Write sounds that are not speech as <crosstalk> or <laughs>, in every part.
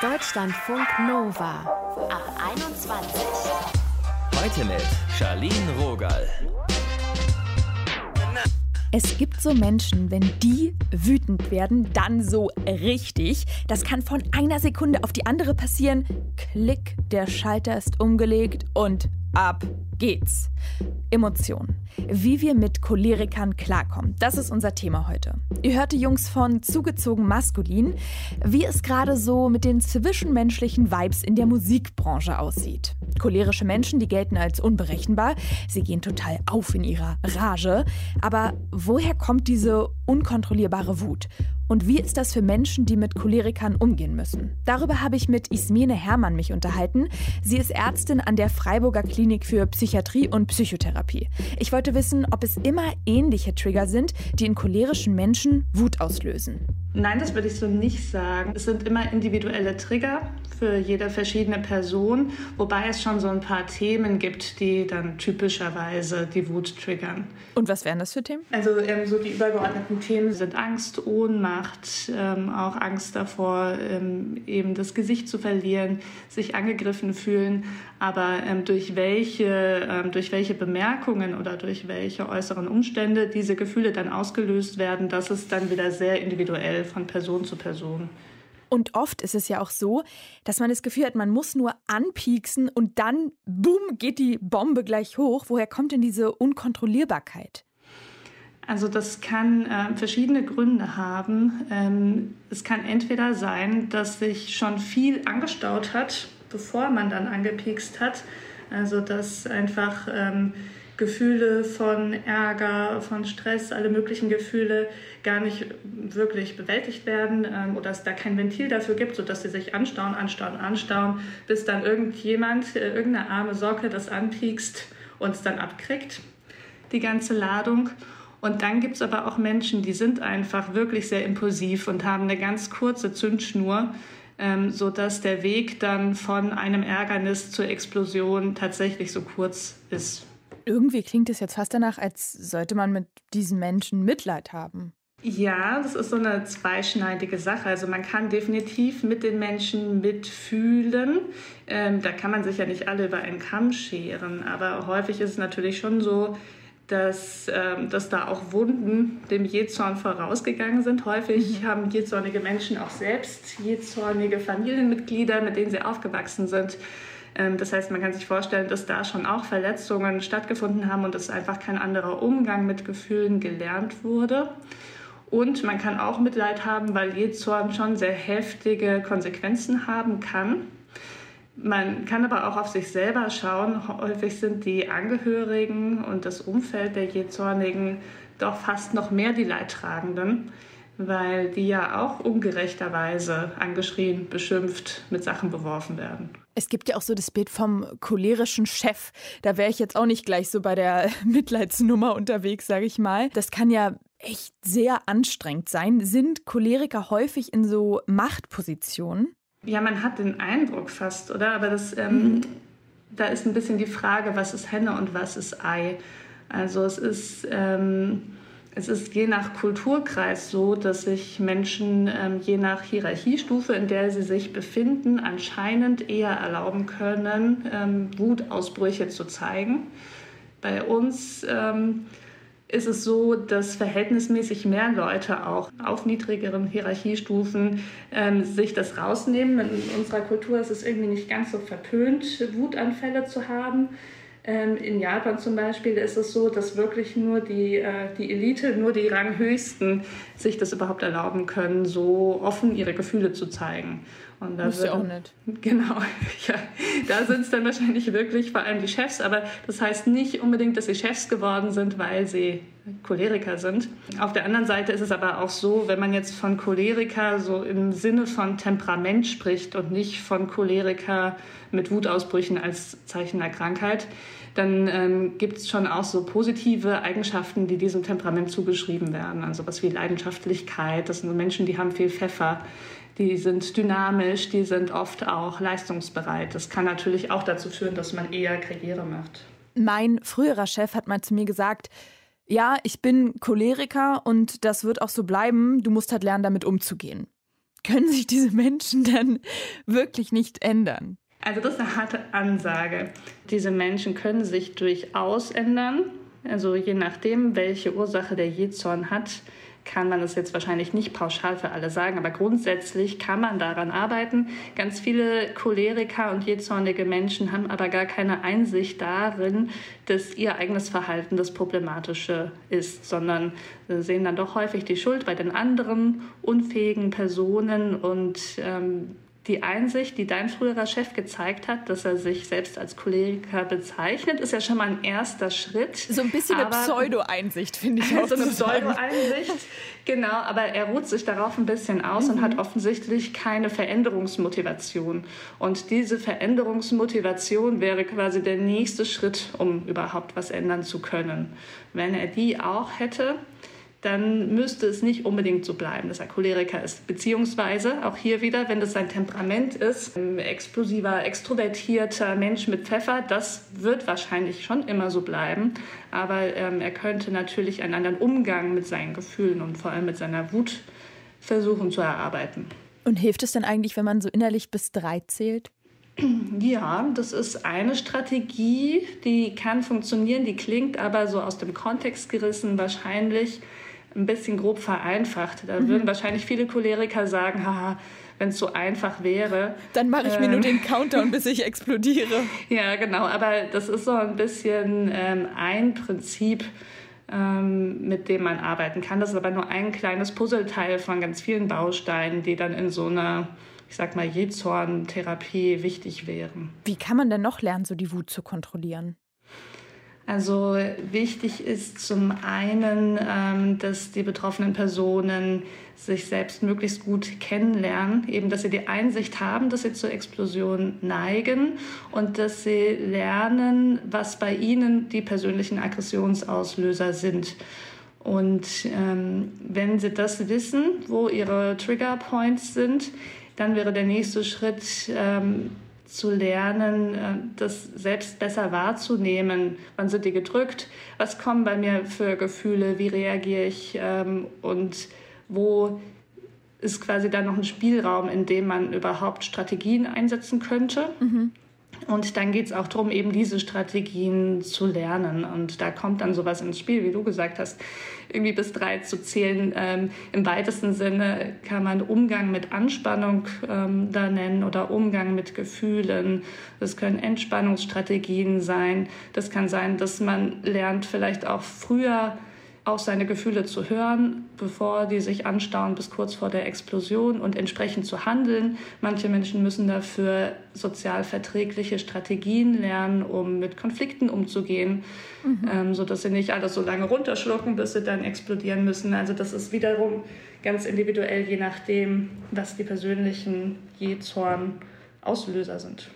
Deutschlandfunk Nova ab 21. Heute mit Charlene Rogal. Es gibt so Menschen, wenn die wütend werden, dann so richtig. Das kann von einer Sekunde auf die andere passieren. Klick, der Schalter ist umgelegt und ab geht's. Emotionen. Wie wir mit Cholerikern klarkommen. Das ist unser Thema heute. Ihr hört die Jungs von Zugezogen Maskulin, wie es gerade so mit den zwischenmenschlichen Vibes in der Musikbranche aussieht. Cholerische Menschen, die gelten als unberechenbar. Sie gehen total auf in ihrer Rage. Aber woher kommt diese unkontrollierbare Wut? Und wie ist das für Menschen, die mit Cholerikern umgehen müssen? Darüber habe ich mit Ismene Hermann mich unterhalten. Sie ist Ärztin an der Freiburger Klinik für Psychiatrie und Psychotherapie. Ich wollte wissen, ob es immer ähnliche Trigger sind, die in cholerischen Menschen Wut auslösen. Nein, das würde ich so nicht sagen. Es sind immer individuelle Trigger für jede verschiedene Person, wobei es schon so ein paar Themen gibt, die dann typischerweise die Wut triggern. Und was wären das für Themen? Also ähm, so die übergeordneten Themen sind Angst, Ohnmacht, ähm, auch Angst davor, ähm, eben das Gesicht zu verlieren, sich angegriffen fühlen, aber ähm, durch welche ähm, durch welche Bemerkungen oder durch welche äußeren Umstände diese Gefühle dann ausgelöst werden, das ist dann wieder sehr individuell von Person zu Person. Und oft ist es ja auch so, dass man das Gefühl hat, man muss nur anpieksen und dann, boom, geht die Bombe gleich hoch. Woher kommt denn diese Unkontrollierbarkeit? Also das kann äh, verschiedene Gründe haben. Ähm, es kann entweder sein, dass sich schon viel angestaut hat, bevor man dann angepiekst hat. Also dass einfach ähm, Gefühle von Ärger, von Stress, alle möglichen Gefühle gar nicht wirklich bewältigt werden ähm, oder es da kein Ventil dafür gibt, sodass sie sich anstauen, anstauen, anstauen, bis dann irgendjemand, äh, irgendeine arme Socke das anpiekst und es dann abkriegt, die ganze Ladung. Und dann gibt es aber auch Menschen, die sind einfach wirklich sehr impulsiv und haben eine ganz kurze Zündschnur, ähm, sodass der Weg dann von einem Ärgernis zur Explosion tatsächlich so kurz ist. Irgendwie klingt es jetzt fast danach, als sollte man mit diesen Menschen Mitleid haben. Ja, das ist so eine zweischneidige Sache. Also man kann definitiv mit den Menschen mitfühlen. Ähm, da kann man sich ja nicht alle über einen Kamm scheren. Aber häufig ist es natürlich schon so, dass, ähm, dass da auch Wunden dem Jezorn vorausgegangen sind. Häufig mhm. haben jezornige Menschen auch selbst jezornige Familienmitglieder, mit denen sie aufgewachsen sind. Ähm, das heißt, man kann sich vorstellen, dass da schon auch Verletzungen stattgefunden haben und dass einfach kein anderer Umgang mit Gefühlen gelernt wurde. Und man kann auch Mitleid haben, weil Jezorn schon sehr heftige Konsequenzen haben kann. Man kann aber auch auf sich selber schauen. Häufig sind die Angehörigen und das Umfeld der Jezornigen doch fast noch mehr die Leidtragenden, weil die ja auch ungerechterweise angeschrien, beschimpft, mit Sachen beworfen werden. Es gibt ja auch so das Bild vom cholerischen Chef. Da wäre ich jetzt auch nicht gleich so bei der <laughs> Mitleidsnummer unterwegs, sage ich mal. Das kann ja echt sehr anstrengend sein. Sind Choleriker häufig in so Machtpositionen? Ja, man hat den Eindruck fast, oder? Aber das, ähm, mhm. da ist ein bisschen die Frage, was ist Henne und was ist Ei. Also es ist ähm, es ist je nach Kulturkreis so, dass sich Menschen ähm, je nach Hierarchiestufe, in der sie sich befinden, anscheinend eher erlauben können, ähm, Wutausbrüche zu zeigen. Bei uns ähm, ist es so, dass verhältnismäßig mehr Leute auch auf niedrigeren Hierarchiestufen ähm, sich das rausnehmen. In unserer Kultur ist es irgendwie nicht ganz so verpönt, Wutanfälle zu haben. Ähm, in Japan zum Beispiel ist es so, dass wirklich nur die, äh, die Elite, nur die Ranghöchsten sich das überhaupt erlauben können, so offen ihre Gefühle zu zeigen. Und da Muss ja auch nicht. <laughs> Genau, ja. Da sind es dann wahrscheinlich wirklich vor allem die Chefs, aber das heißt nicht unbedingt, dass sie Chefs geworden sind, weil sie Choleriker sind. Auf der anderen Seite ist es aber auch so, wenn man jetzt von Choleriker so im Sinne von Temperament spricht und nicht von Choleriker mit Wutausbrüchen als Zeichen der Krankheit, dann ähm, gibt es schon auch so positive Eigenschaften, die diesem Temperament zugeschrieben werden. Also was wie Leidenschaftlichkeit, das sind Menschen, die haben viel Pfeffer, die sind dynamisch, die sind oft auch leistungsbereit. Das kann natürlich auch dazu führen, dass man eher Karriere macht. Mein früherer Chef hat mal zu mir gesagt, ja, ich bin Choleriker und das wird auch so bleiben. Du musst halt lernen, damit umzugehen. können sich diese Menschen dann wirklich nicht ändern? Also das ist eine harte Ansage. Diese Menschen können sich durchaus ändern. Also je nachdem, welche Ursache der Jezorn hat, kann man das jetzt wahrscheinlich nicht pauschal für alle sagen, aber grundsätzlich kann man daran arbeiten. Ganz viele Choleriker und jähzornige Menschen haben aber gar keine Einsicht darin, dass ihr eigenes Verhalten das Problematische ist, sondern sehen dann doch häufig die Schuld bei den anderen unfähigen Personen und ähm, die Einsicht, die dein früherer Chef gezeigt hat, dass er sich selbst als Choleriker bezeichnet, ist ja schon mal ein erster Schritt. So ein bisschen eine Pseudo-Einsicht, finde ich <laughs> auch. So eine Pseudo-Einsicht, genau. Aber er ruht sich darauf ein bisschen aus mhm. und hat offensichtlich keine Veränderungsmotivation. Und diese Veränderungsmotivation wäre quasi der nächste Schritt, um überhaupt was ändern zu können. Wenn er die auch hätte, dann müsste es nicht unbedingt so bleiben, dass er Choleriker ist. Beziehungsweise auch hier wieder, wenn das sein Temperament ist, ein explosiver, extrovertierter Mensch mit Pfeffer, das wird wahrscheinlich schon immer so bleiben. Aber ähm, er könnte natürlich einen anderen Umgang mit seinen Gefühlen und vor allem mit seiner Wut versuchen zu erarbeiten. Und hilft es denn eigentlich, wenn man so innerlich bis drei zählt? Ja, das ist eine Strategie, die kann funktionieren, die klingt aber so aus dem Kontext gerissen wahrscheinlich ein bisschen grob vereinfacht. Da mhm. würden wahrscheinlich viele Choleriker sagen, haha, wenn es so einfach wäre. Dann mache ich ähm, mir nur den Countdown, bis ich explodiere. <laughs> ja, genau. Aber das ist so ein bisschen ähm, ein Prinzip, ähm, mit dem man arbeiten kann. Das ist aber nur ein kleines Puzzleteil von ganz vielen Bausteinen, die dann in so einer, ich sag mal, Jezorn-Therapie wichtig wären. Wie kann man denn noch lernen, so die Wut zu kontrollieren? Also wichtig ist zum einen, ähm, dass die betroffenen Personen sich selbst möglichst gut kennenlernen, eben dass sie die Einsicht haben, dass sie zur Explosion neigen und dass sie lernen, was bei ihnen die persönlichen Aggressionsauslöser sind. Und ähm, wenn sie das wissen, wo ihre Trigger Points sind, dann wäre der nächste Schritt, ähm, zu lernen, äh, das selbst besser wahrzunehmen. Wann sind die gedrückt? Was kommen bei mir für Gefühle? Wie reagiere ich? Ähm, und wo ist quasi dann noch ein Spielraum, in dem man überhaupt Strategien einsetzen könnte? Mhm. Und dann geht es auch darum, eben diese Strategien zu lernen. Und da kommt dann sowas ins Spiel, wie du gesagt hast, irgendwie bis drei zu zählen. Ähm, Im weitesten Sinne kann man Umgang mit Anspannung ähm, da nennen oder Umgang mit Gefühlen. Das können Entspannungsstrategien sein. Das kann sein, dass man lernt, vielleicht auch früher auf seine Gefühle zu hören, bevor die sich anstauen bis kurz vor der Explosion und entsprechend zu handeln. Manche Menschen müssen dafür sozial verträgliche Strategien lernen, um mit Konflikten umzugehen, mhm. ähm, sodass sie nicht alles so lange runterschlucken, bis sie dann explodieren müssen. Also das ist wiederum ganz individuell, je nachdem, was die persönlichen Jezorn-Auslöser sind.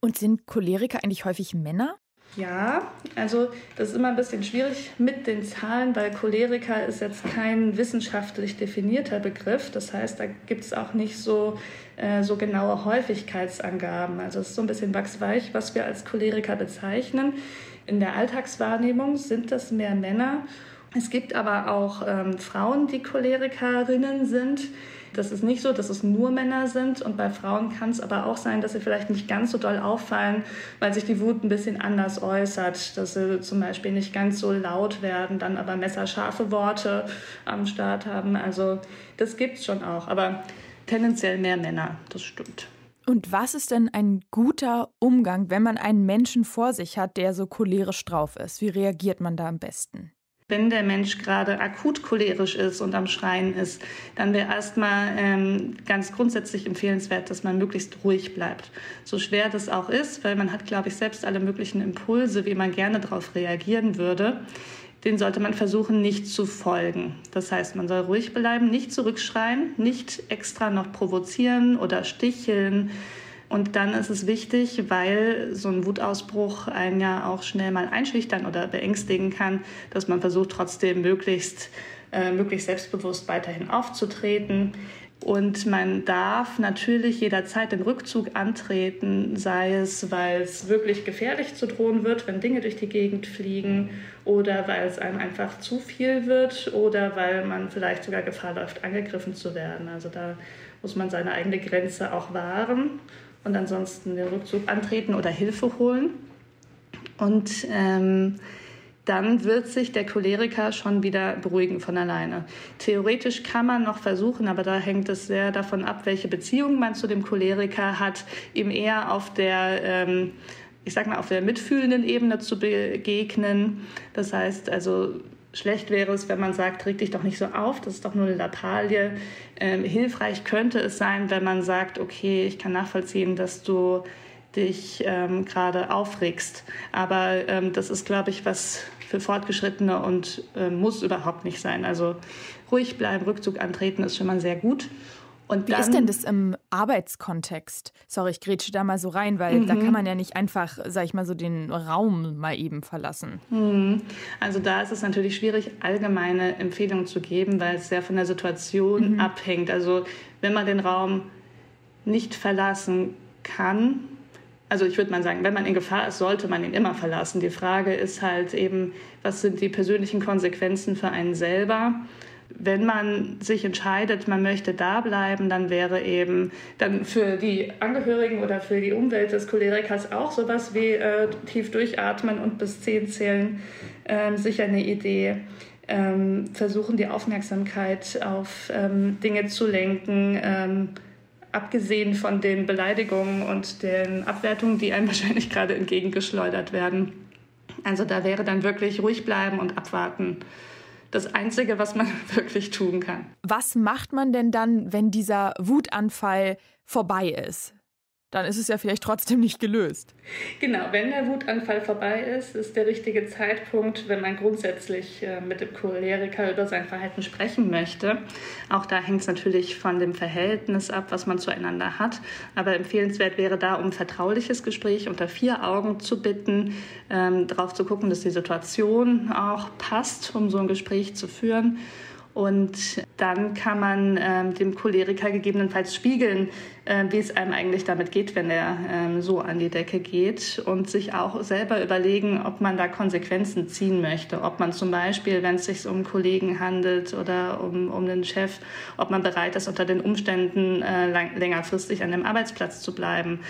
Und sind Choleriker eigentlich häufig Männer? Ja, also das ist immer ein bisschen schwierig mit den Zahlen, weil Choleriker ist jetzt kein wissenschaftlich definierter Begriff. Das heißt, da gibt es auch nicht so, äh, so genaue Häufigkeitsangaben. Also es ist so ein bisschen wachsweich, was wir als Choleriker bezeichnen. In der Alltagswahrnehmung sind das mehr Männer. Es gibt aber auch ähm, Frauen, die Cholerikerinnen sind. Das ist nicht so, dass es nur Männer sind und bei Frauen kann es aber auch sein, dass sie vielleicht nicht ganz so doll auffallen, weil sich die Wut ein bisschen anders äußert, dass sie zum Beispiel nicht ganz so laut werden, dann aber messerscharfe Worte am Start haben. Also das gibt es schon auch, aber tendenziell mehr Männer, das stimmt. Und was ist denn ein guter Umgang, wenn man einen Menschen vor sich hat, der so cholerisch drauf ist? Wie reagiert man da am besten? Wenn der Mensch gerade akut cholerisch ist und am Schreien ist, dann wäre erstmal ähm, ganz grundsätzlich empfehlenswert, dass man möglichst ruhig bleibt. So schwer das auch ist, weil man hat, glaube ich, selbst alle möglichen Impulse, wie man gerne darauf reagieren würde. Den sollte man versuchen, nicht zu folgen. Das heißt, man soll ruhig bleiben, nicht zurückschreien, nicht extra noch provozieren oder sticheln und dann ist es wichtig, weil so ein Wutausbruch einen ja auch schnell mal einschüchtern oder beängstigen kann, dass man versucht, trotzdem möglichst, äh, möglichst selbstbewusst weiterhin aufzutreten. Und man darf natürlich jederzeit den Rückzug antreten, sei es, weil es wirklich gefährlich zu drohen wird, wenn Dinge durch die Gegend fliegen, oder weil es einem einfach zu viel wird, oder weil man vielleicht sogar Gefahr läuft, angegriffen zu werden. Also da muss man seine eigene Grenze auch wahren und ansonsten den Rückzug antreten oder Hilfe holen. Und ähm, dann wird sich der Choleriker schon wieder beruhigen von alleine. Theoretisch kann man noch versuchen, aber da hängt es sehr davon ab, welche Beziehung man zu dem Choleriker hat, ihm eher auf der ähm, ich sag mal, auf der mitfühlenden Ebene zu begegnen. Das heißt also, schlecht wäre es, wenn man sagt, reg dich doch nicht so auf, das ist doch nur eine Lappalie. Ähm, hilfreich könnte es sein, wenn man sagt, okay, ich kann nachvollziehen, dass du dich ähm, gerade aufregst. Aber ähm, das ist, glaube ich, was für Fortgeschrittene und äh, muss überhaupt nicht sein. Also ruhig bleiben, Rückzug antreten ist schon mal sehr gut. Und Wie ist denn das im Arbeitskontext? Sorry, ich grätsche da mal so rein, weil mhm. da kann man ja nicht einfach, sag ich mal, so den Raum mal eben verlassen. Mhm. Also da ist es natürlich schwierig, allgemeine Empfehlungen zu geben, weil es sehr von der Situation mhm. abhängt. Also wenn man den Raum nicht verlassen kann, also ich würde mal sagen, wenn man in Gefahr ist, sollte man ihn immer verlassen. Die Frage ist halt eben, was sind die persönlichen Konsequenzen für einen selber? Wenn man sich entscheidet, man möchte da bleiben, dann wäre eben dann für die Angehörigen oder für die Umwelt des Cholerikers auch sowas wie äh, tief durchatmen und bis zehn zählen äh, sicher eine Idee. Ähm, versuchen die Aufmerksamkeit auf ähm, Dinge zu lenken, ähm, abgesehen von den Beleidigungen und den Abwertungen, die einem <laughs> wahrscheinlich gerade entgegengeschleudert werden. Also da wäre dann wirklich ruhig bleiben und abwarten das Einzige, was man <laughs> wirklich tun kann. Was macht man denn dann, wenn dieser Wutanfall vorbei ist? Dann ist es ja vielleicht trotzdem nicht gelöst. Genau, wenn der Wutanfall vorbei ist, ist der richtige Zeitpunkt, wenn man grundsätzlich äh, mit dem Choleriker über sein Verhalten sprechen möchte. Auch da hängt es natürlich von dem Verhältnis ab, was man zueinander hat. Aber empfehlenswert wäre da, um ein vertrauliches Gespräch unter vier Augen zu bitten, ähm, darauf zu gucken, dass die Situation auch passt, um so ein Gespräch zu führen. Und dann kann man ähm, dem Choleriker gegebenenfalls spiegeln, äh, wie es einem eigentlich damit geht, wenn er ähm, so an die Decke geht und sich auch selber überlegen, ob man da Konsequenzen ziehen möchte. Ob man zum Beispiel, wenn es sich um Kollegen handelt oder um, um den Chef, ob man bereit ist, unter den Umständen äh, lang, längerfristig an dem Arbeitsplatz zu bleiben.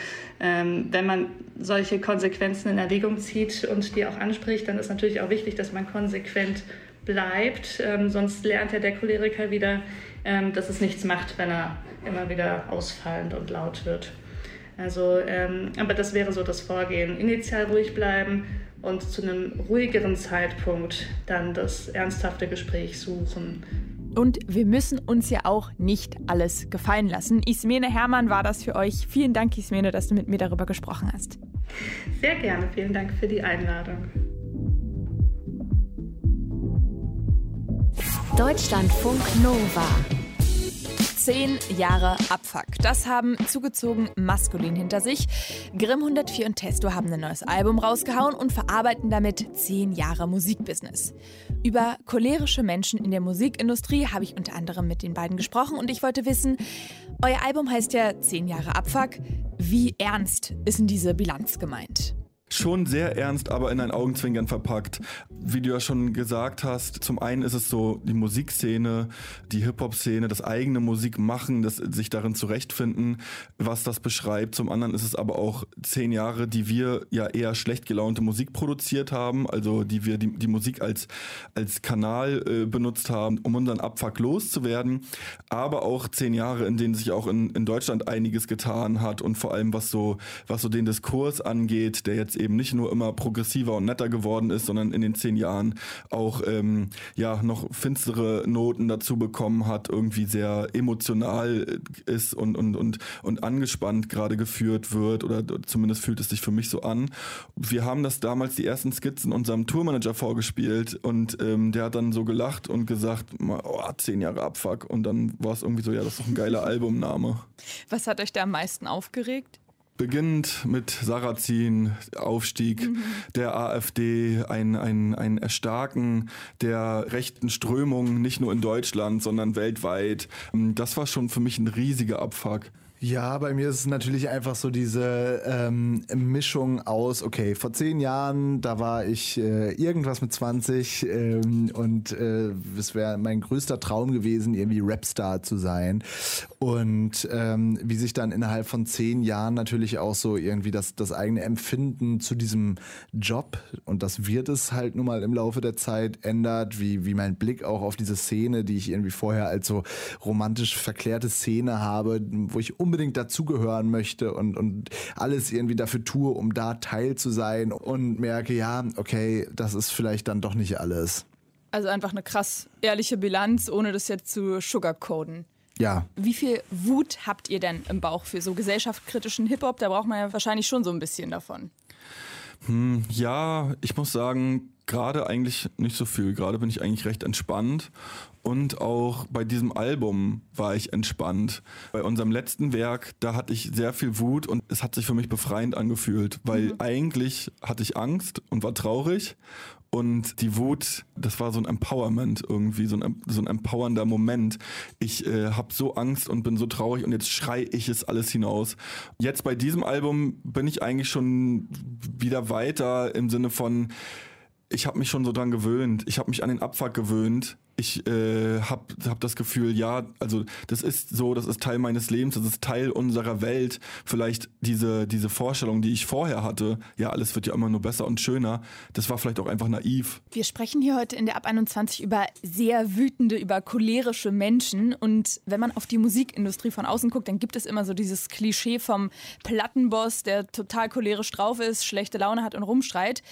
Ähm, wenn man solche Konsequenzen in Erwägung zieht und die auch anspricht, dann ist natürlich auch wichtig, dass man konsequent bleibt. Ähm, sonst lernt ja der Choleriker wieder, ähm, dass es nichts macht, wenn er immer wieder ausfallend und laut wird. Also, ähm, aber das wäre so das Vorgehen. Initial ruhig bleiben und zu einem ruhigeren Zeitpunkt dann das ernsthafte Gespräch suchen. Und wir müssen uns ja auch nicht alles gefallen lassen. Ismene Hermann war das für euch. Vielen Dank, Ismene, dass du mit mir darüber gesprochen hast. Sehr gerne. Vielen Dank für die Einladung. Deutschlandfunk Nova. Zehn Jahre Abfuck. Das haben zugezogen maskulin hinter sich. Grimm 104 und Testo haben ein neues Album rausgehauen und verarbeiten damit zehn Jahre Musikbusiness. Über cholerische Menschen in der Musikindustrie habe ich unter anderem mit den beiden gesprochen und ich wollte wissen, euer Album heißt ja Zehn Jahre Abfuck. Wie ernst ist denn diese Bilanz gemeint? Schon sehr ernst, aber in ein Augenzwinkern verpackt. Wie du ja schon gesagt hast, zum einen ist es so die Musikszene, die Hip-Hop-Szene, das eigene Musik machen, das sich darin zurechtfinden, was das beschreibt. Zum anderen ist es aber auch zehn Jahre, die wir ja eher schlecht gelaunte Musik produziert haben, also die wir die, die Musik als, als Kanal äh, benutzt haben, um unseren Abfuck loszuwerden. Aber auch zehn Jahre, in denen sich auch in, in Deutschland einiges getan hat und vor allem was so, was so den Diskurs angeht, der jetzt eben nicht nur immer progressiver und netter geworden ist, sondern in den zehn Jahren auch ähm, ja noch finstere Noten dazu bekommen hat, irgendwie sehr emotional ist und und und und angespannt gerade geführt wird oder zumindest fühlt es sich für mich so an. Wir haben das damals die ersten Skizzen unserem Tourmanager vorgespielt und ähm, der hat dann so gelacht und gesagt, oh, zehn Jahre Abfuck und dann war es irgendwie so, ja, das ist doch ein geiler <laughs> Albumname. Was hat euch da am meisten aufgeregt? Beginnend mit Sarrazin, Aufstieg mhm. der AfD, ein, ein, ein Erstarken der rechten Strömungen, nicht nur in Deutschland, sondern weltweit. Das war schon für mich ein riesiger Abfuck. Ja, bei mir ist es natürlich einfach so diese ähm, Mischung aus, okay, vor zehn Jahren, da war ich äh, irgendwas mit 20 ähm, und äh, es wäre mein größter Traum gewesen, irgendwie Rapstar zu sein. Und ähm, wie sich dann innerhalb von zehn Jahren natürlich auch so irgendwie das, das eigene Empfinden zu diesem Job, und das wird es halt nun mal im Laufe der Zeit, ändert, wie, wie mein Blick auch auf diese Szene, die ich irgendwie vorher als so romantisch verklärte Szene habe, wo ich um unbedingt dazugehören möchte und, und alles irgendwie dafür tue, um da Teil zu sein und merke, ja, okay, das ist vielleicht dann doch nicht alles. Also einfach eine krass ehrliche Bilanz, ohne das jetzt zu sugarcoden. Ja. Wie viel Wut habt ihr denn im Bauch für so gesellschaftskritischen Hip-Hop? Da braucht man ja wahrscheinlich schon so ein bisschen davon. Hm, ja, ich muss sagen, gerade eigentlich nicht so viel. Gerade bin ich eigentlich recht entspannt. Und auch bei diesem Album war ich entspannt. Bei unserem letzten Werk, da hatte ich sehr viel Wut und es hat sich für mich befreiend angefühlt, weil mhm. eigentlich hatte ich Angst und war traurig. Und die Wut, das war so ein Empowerment irgendwie, so ein, so ein empowernder Moment. Ich äh, habe so Angst und bin so traurig und jetzt schrei ich es alles hinaus. Jetzt bei diesem Album bin ich eigentlich schon wieder weiter im Sinne von, ich habe mich schon so dran gewöhnt. Ich habe mich an den Abfuck gewöhnt. Ich äh, habe hab das Gefühl, ja, also das ist so, das ist Teil meines Lebens, das ist Teil unserer Welt. Vielleicht diese, diese Vorstellung, die ich vorher hatte, ja, alles wird ja immer nur besser und schöner, das war vielleicht auch einfach naiv. Wir sprechen hier heute in der Ab 21 über sehr wütende, über cholerische Menschen. Und wenn man auf die Musikindustrie von außen guckt, dann gibt es immer so dieses Klischee vom Plattenboss, der total cholerisch drauf ist, schlechte Laune hat und rumschreit.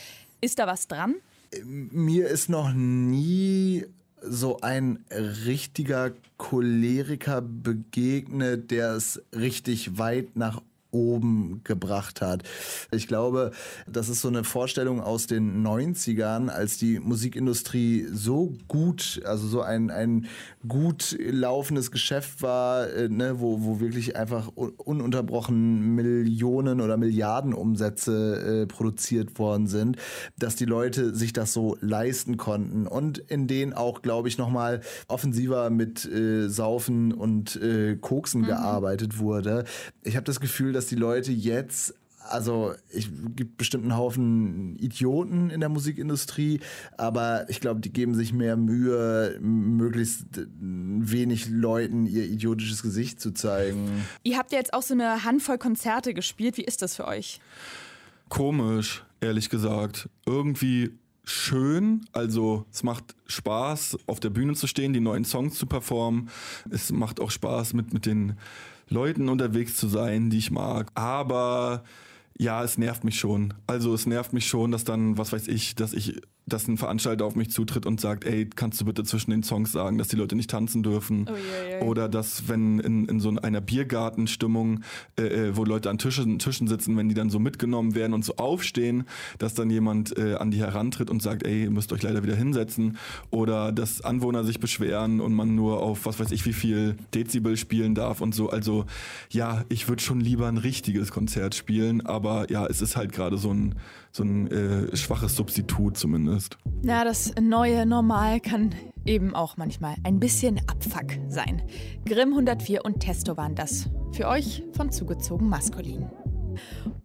Ist da was dran? Mir ist noch nie so ein richtiger Choleriker begegnet, der es richtig weit nach oben gebracht hat. Ich glaube, das ist so eine Vorstellung aus den 90ern, als die Musikindustrie so gut, also so ein, ein gut laufendes Geschäft war, äh, ne, wo, wo wirklich einfach ununterbrochen Millionen oder Milliarden Umsätze äh, produziert worden sind, dass die Leute sich das so leisten konnten und in denen auch, glaube ich, nochmal offensiver mit äh, Saufen und äh, Koksen mhm. gearbeitet wurde. Ich habe das Gefühl, dass die Leute jetzt also es gibt bestimmt einen Haufen Idioten in der Musikindustrie, aber ich glaube, die geben sich mehr Mühe, möglichst wenig Leuten ihr idiotisches Gesicht zu zeigen. Ihr habt ja jetzt auch so eine Handvoll Konzerte gespielt. Wie ist das für euch? Komisch, ehrlich gesagt. Irgendwie schön. Also es macht Spaß, auf der Bühne zu stehen, die neuen Songs zu performen. Es macht auch Spaß, mit, mit den Leuten unterwegs zu sein, die ich mag. Aber ja, es nervt mich schon. Also es nervt mich schon, dass dann, was weiß ich, dass ich dass ein Veranstalter auf mich zutritt und sagt, ey, kannst du bitte zwischen den Songs sagen, dass die Leute nicht tanzen dürfen? Oh, yeah, yeah. Oder dass, wenn in, in so einer Biergartenstimmung, äh, äh, wo Leute an Tischen, Tischen sitzen, wenn die dann so mitgenommen werden und so aufstehen, dass dann jemand äh, an die herantritt und sagt, ey, ihr müsst euch leider wieder hinsetzen. Oder dass Anwohner sich beschweren und man nur auf was weiß ich wie viel Dezibel spielen darf und so. Also ja, ich würde schon lieber ein richtiges Konzert spielen, aber ja, es ist halt gerade so ein, so ein äh, schwaches Substitut zumindest. Ja, das neue Normal kann eben auch manchmal ein bisschen Abfuck sein. Grimm 104 und Testo waren das. Für euch von zugezogen maskulin.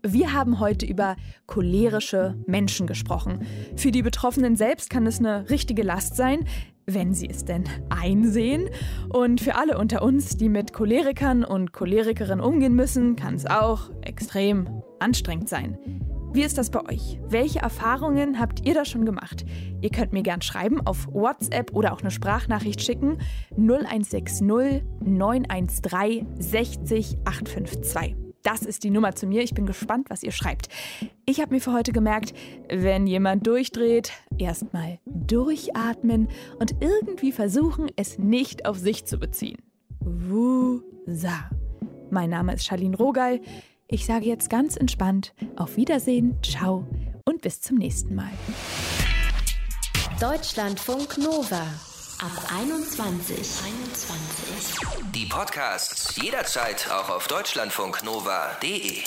Wir haben heute über cholerische Menschen gesprochen. Für die Betroffenen selbst kann es eine richtige Last sein, wenn sie es denn einsehen. Und für alle unter uns, die mit Cholerikern und Cholerikerinnen umgehen müssen, kann es auch extrem anstrengend sein. Wie ist das bei euch? Welche Erfahrungen habt ihr da schon gemacht? Ihr könnt mir gern schreiben auf WhatsApp oder auch eine Sprachnachricht schicken 0160 913 60 852. Das ist die Nummer zu mir. Ich bin gespannt, was ihr schreibt. Ich habe mir für heute gemerkt, wenn jemand durchdreht, erstmal durchatmen und irgendwie versuchen, es nicht auf sich zu beziehen. Wusa. Mein Name ist Charlene Rogal. Ich sage jetzt ganz entspannt auf Wiedersehen, ciao und bis zum nächsten Mal. Deutschlandfunk Nova ab 21. 21. Die Podcasts jederzeit auch auf deutschlandfunknova.de.